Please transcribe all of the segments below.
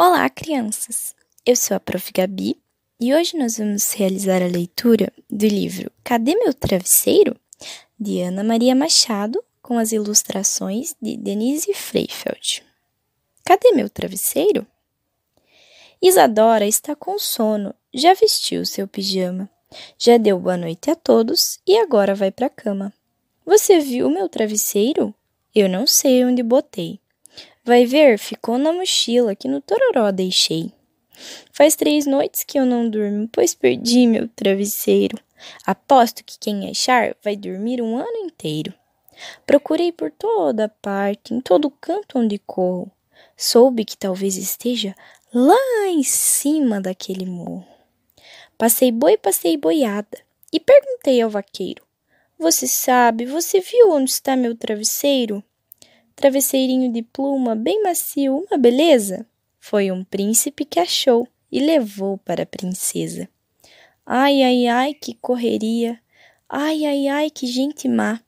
Olá, crianças! Eu sou a Prof. Gabi e hoje nós vamos realizar a leitura do livro Cadê Meu Travesseiro? de Ana Maria Machado, com as ilustrações de Denise Freifeld. Cadê meu travesseiro? Isadora está com sono, já vestiu seu pijama, já deu boa noite a todos e agora vai para a cama. Você viu meu travesseiro? Eu não sei onde botei. Vai ver, ficou na mochila que no tororó deixei. Faz três noites que eu não durmo, pois perdi meu travesseiro. Aposto que quem achar vai dormir um ano inteiro. Procurei por toda parte, em todo canto onde corro. Soube que talvez esteja lá em cima daquele morro. Passei boi, passei boiada e perguntei ao vaqueiro: Você sabe, você viu onde está meu travesseiro? Travesseirinho de pluma bem macio, uma beleza? Foi um príncipe que achou e levou para a princesa. Ai, ai, ai, que correria! Ai, ai, ai, que gente má!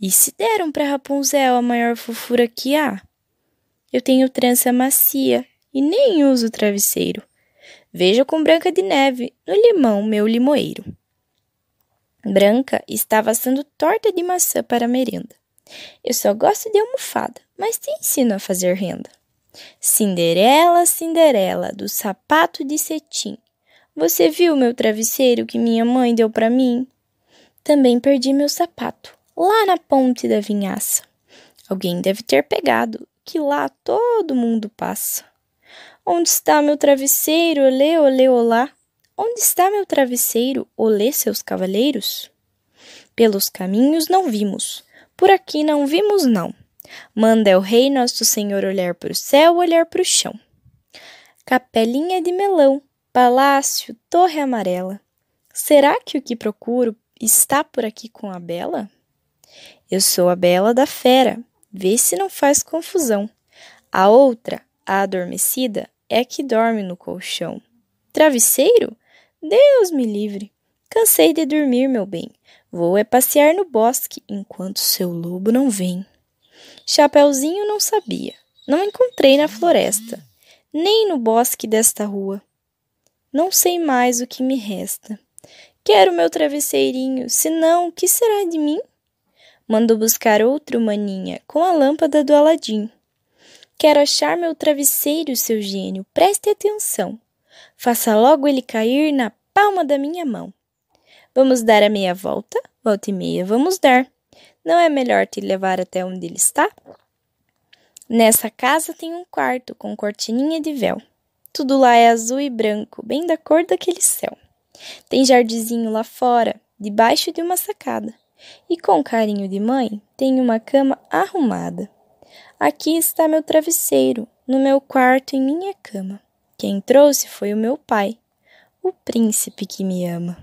E se deram para Rapunzel a maior fofura que há? Eu tenho trança macia e nem uso travesseiro. Veja com Branca de Neve no limão meu limoeiro. Branca estava assando torta de maçã para a merenda. Eu só gosto de almofada, mas te ensino a fazer renda. Cinderela, Cinderela, do sapato de cetim. Você viu meu travesseiro que minha mãe deu para mim? Também perdi meu sapato, lá na ponte da vinhaça. Alguém deve ter pegado, que lá todo mundo passa. Onde está meu travesseiro, olê, olê, olá? Onde está meu travesseiro, olê, seus cavaleiros? Pelos caminhos não vimos, por aqui não vimos, não. Manda o Rei Nosso Senhor olhar para o céu, olhar para o chão. Capelinha de melão, palácio, torre amarela. Será que o que procuro está por aqui com a Bela? Eu sou a Bela da Fera, vê se não faz confusão. A outra, a adormecida, é que dorme no colchão. Travesseiro? Deus me livre! Cansei de dormir, meu bem. Vou é passear no bosque enquanto seu lobo não vem. Chapeuzinho não sabia. Não encontrei na floresta, nem no bosque desta rua. Não sei mais o que me resta. Quero meu travesseirinho, senão o que será de mim? Mando buscar outro maninha com a lâmpada do Aladim. Quero achar meu travesseiro, seu gênio, preste atenção. Faça logo ele cair na palma da minha mão. Vamos dar a meia volta? Volta e meia, vamos dar. Não é melhor te levar até onde ele está? Nessa casa tem um quarto com cortininha de véu. Tudo lá é azul e branco, bem da cor daquele céu. Tem jardizinho lá fora, debaixo de uma sacada. E com carinho de mãe, tem uma cama arrumada. Aqui está meu travesseiro, no meu quarto, em minha cama. Quem trouxe foi o meu pai, o príncipe que me ama.